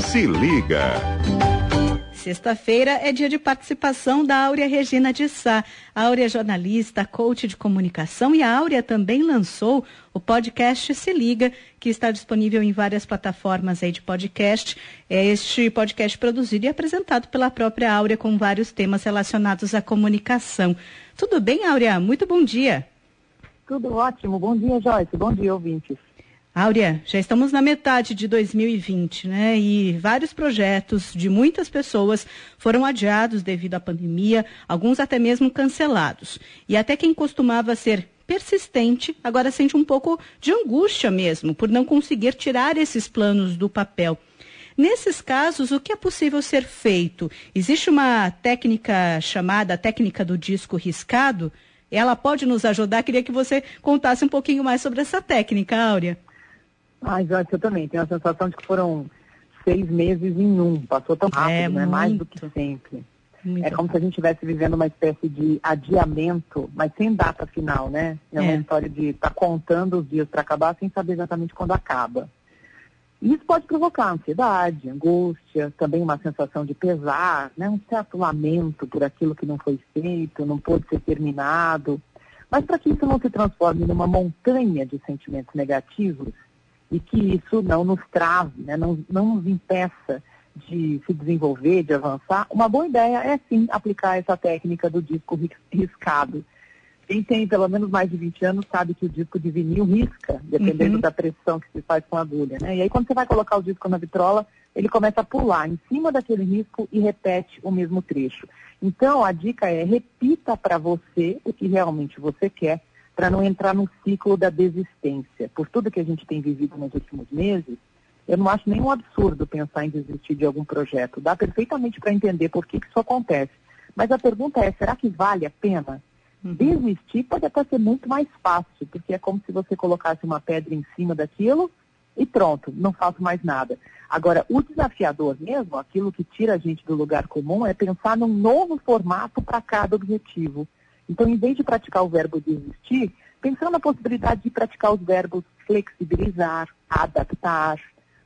Se liga. Sexta-feira é dia de participação da Áurea Regina de Sá. A Áurea é jornalista, coach de comunicação e a Áurea também lançou o podcast Se Liga, que está disponível em várias plataformas aí de podcast. É este podcast produzido e apresentado pela própria Áurea com vários temas relacionados à comunicação. Tudo bem, Áurea? Muito bom dia. Tudo ótimo. Bom dia, Joyce. Bom dia, ouvintes. Áurea, já estamos na metade de 2020, né? E vários projetos de muitas pessoas foram adiados devido à pandemia, alguns até mesmo cancelados. E até quem costumava ser persistente, agora sente um pouco de angústia mesmo, por não conseguir tirar esses planos do papel. Nesses casos, o que é possível ser feito? Existe uma técnica chamada técnica do disco riscado? Ela pode nos ajudar? Queria que você contasse um pouquinho mais sobre essa técnica, Áurea. Ai, Jorge, eu também tenho a sensação de que foram seis meses em um. Passou tão rápido, é, né? Mais do que sempre. Muito é como rápido. se a gente estivesse vivendo uma espécie de adiamento, mas sem data final, né? É uma é. história de estar tá contando os dias para acabar sem saber exatamente quando acaba. E isso pode provocar ansiedade, angústia, também uma sensação de pesar, né? um certo lamento por aquilo que não foi feito, não pôde ser terminado. Mas para que isso não se transforme numa montanha de sentimentos negativos, e que isso não nos trave, né, não, não nos impeça de se desenvolver, de avançar, uma boa ideia é sim aplicar essa técnica do disco riscado. Quem tem pelo menos mais de 20 anos sabe que o disco de vinil risca, dependendo uhum. da pressão que se faz com a agulha. Né? E aí quando você vai colocar o disco na vitrola, ele começa a pular em cima daquele risco e repete o mesmo trecho. Então a dica é repita para você o que realmente você quer para não entrar no ciclo da desistência. Por tudo que a gente tem vivido nos últimos meses, eu não acho nenhum absurdo pensar em desistir de algum projeto. Dá perfeitamente para entender por que, que isso acontece. Mas a pergunta é, será que vale a pena? Uhum. Desistir pode até ser muito mais fácil, porque é como se você colocasse uma pedra em cima daquilo e pronto, não faço mais nada. Agora, o desafiador mesmo, aquilo que tira a gente do lugar comum, é pensar num novo formato para cada objetivo. Então, em vez de praticar o verbo desistir, pensando na possibilidade de praticar os verbos flexibilizar, adaptar.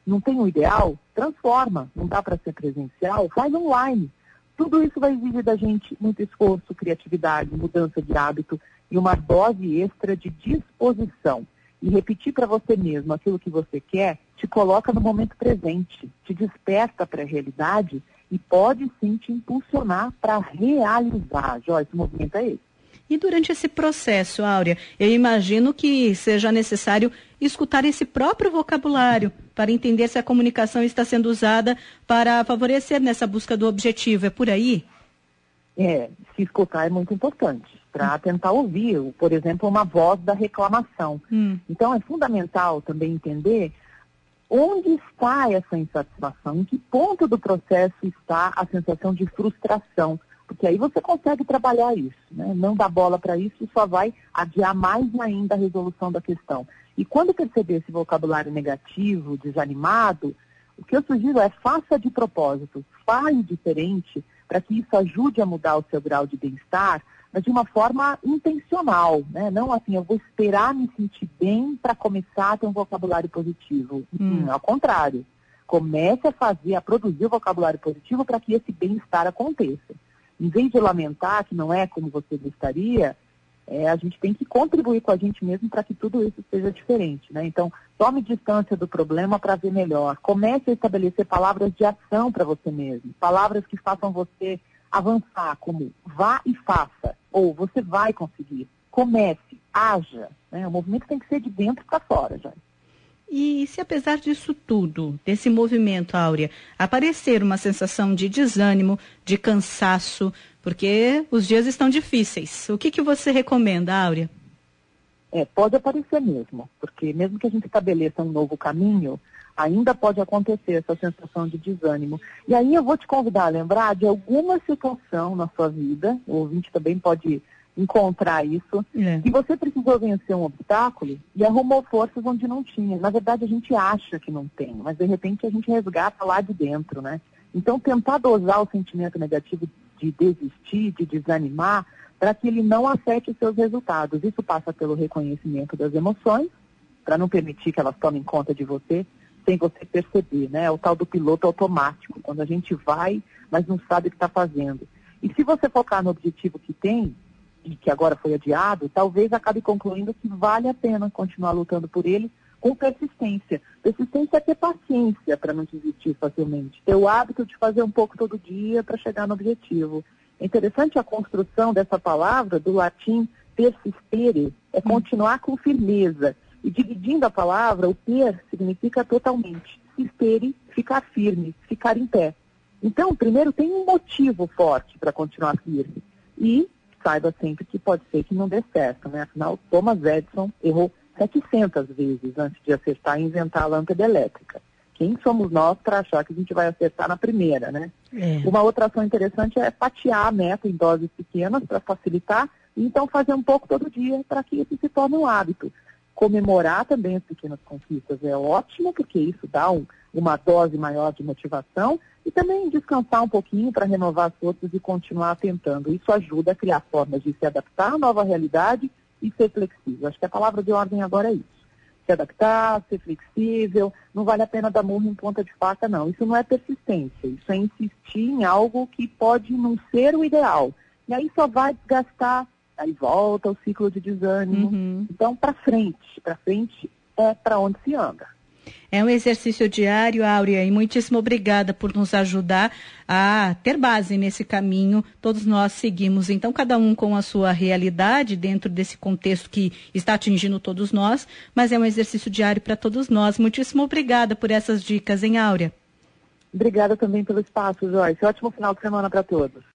Não tem um ideal? Transforma. Não dá para ser presencial? Faz online. Tudo isso vai exigir da gente muito esforço, criatividade, mudança de hábito e uma dose extra de disposição. E repetir para você mesmo aquilo que você quer te coloca no momento presente, te desperta para a realidade e pode sim te impulsionar para realizar. Joyce, o movimento é esse. E durante esse processo, Áurea, eu imagino que seja necessário escutar esse próprio vocabulário para entender se a comunicação está sendo usada para favorecer nessa busca do objetivo. É por aí? É, se escutar é muito importante para tentar ouvir, por exemplo, uma voz da reclamação. Hum. Então é fundamental também entender onde está essa insatisfação, em que ponto do processo está a sensação de frustração porque aí você consegue trabalhar isso, né? não dá bola para isso, só vai adiar mais ainda a resolução da questão. E quando perceber esse vocabulário negativo, desanimado, o que eu sugiro é faça de propósito, fale diferente, para que isso ajude a mudar o seu grau de bem-estar, mas de uma forma intencional, né? Não assim, eu vou esperar me sentir bem para começar a ter um vocabulário positivo. Hum. Ao contrário, comece a fazer, a produzir o vocabulário positivo para que esse bem-estar aconteça em vez de lamentar que não é como você gostaria, é, a gente tem que contribuir com a gente mesmo para que tudo isso seja diferente. Né? Então, tome distância do problema para ver melhor. Comece a estabelecer palavras de ação para você mesmo. Palavras que façam você avançar, como vá e faça, ou você vai conseguir. Comece, haja. Né? O movimento tem que ser de dentro para fora, já. E se apesar disso tudo, desse movimento, Áurea, aparecer uma sensação de desânimo, de cansaço, porque os dias estão difíceis, o que, que você recomenda, Áurea? É, pode aparecer mesmo, porque mesmo que a gente estabeleça um novo caminho, ainda pode acontecer essa sensação de desânimo. E aí eu vou te convidar a lembrar de alguma situação na sua vida, o ouvinte também pode encontrar isso. É. E você precisou vencer um obstáculo e arrumou forças onde não tinha. Na verdade, a gente acha que não tem, mas de repente a gente resgata lá de dentro, né? Então, tentar dosar o sentimento negativo de desistir, de desanimar, para que ele não afete os seus resultados. Isso passa pelo reconhecimento das emoções, para não permitir que elas tomem conta de você, sem você perceber, né? É o tal do piloto automático, quando a gente vai, mas não sabe o que está fazendo. E se você focar no objetivo que tem, e que agora foi adiado, talvez acabe concluindo que vale a pena continuar lutando por ele com persistência. Persistência é ter paciência para não desistir facilmente. Ter o hábito de fazer um pouco todo dia para chegar no objetivo. É interessante a construção dessa palavra do latim persistere, é hum. continuar com firmeza. E dividindo a palavra, o per significa totalmente. Sistere, ficar firme, ficar em pé. Então, primeiro, tem um motivo forte para continuar firme. E saiba sempre que pode ser que não dê certo, né? Afinal, Thomas Edison errou 700 vezes antes de acertar e inventar a lâmpada elétrica. Quem somos nós para achar que a gente vai acertar na primeira, né? É. Uma outra ação interessante é fatiar a meta em doses pequenas para facilitar e então fazer um pouco todo dia para que isso se torne um hábito. Comemorar também as pequenas conquistas é ótimo, porque isso dá um, uma dose maior de motivação e também descansar um pouquinho para renovar as forças e continuar tentando. Isso ajuda a criar formas de se adaptar à nova realidade e ser flexível. Acho que a palavra de ordem agora é isso. Se adaptar, ser flexível, não vale a pena dar murro em ponta de faca, não. Isso não é persistência, isso é insistir em algo que pode não ser o ideal. E aí só vai desgastar, aí volta o ciclo de desânimo. Uhum. Então, para frente, para frente é para onde se anda. É um exercício diário, Áurea, e muitíssimo obrigada por nos ajudar a ter base nesse caminho. Todos nós seguimos, então, cada um com a sua realidade dentro desse contexto que está atingindo todos nós, mas é um exercício diário para todos nós. Muitíssimo obrigada por essas dicas, hein, Áurea? Obrigada também pelo espaço, Joyce. Ótimo final de semana para todos.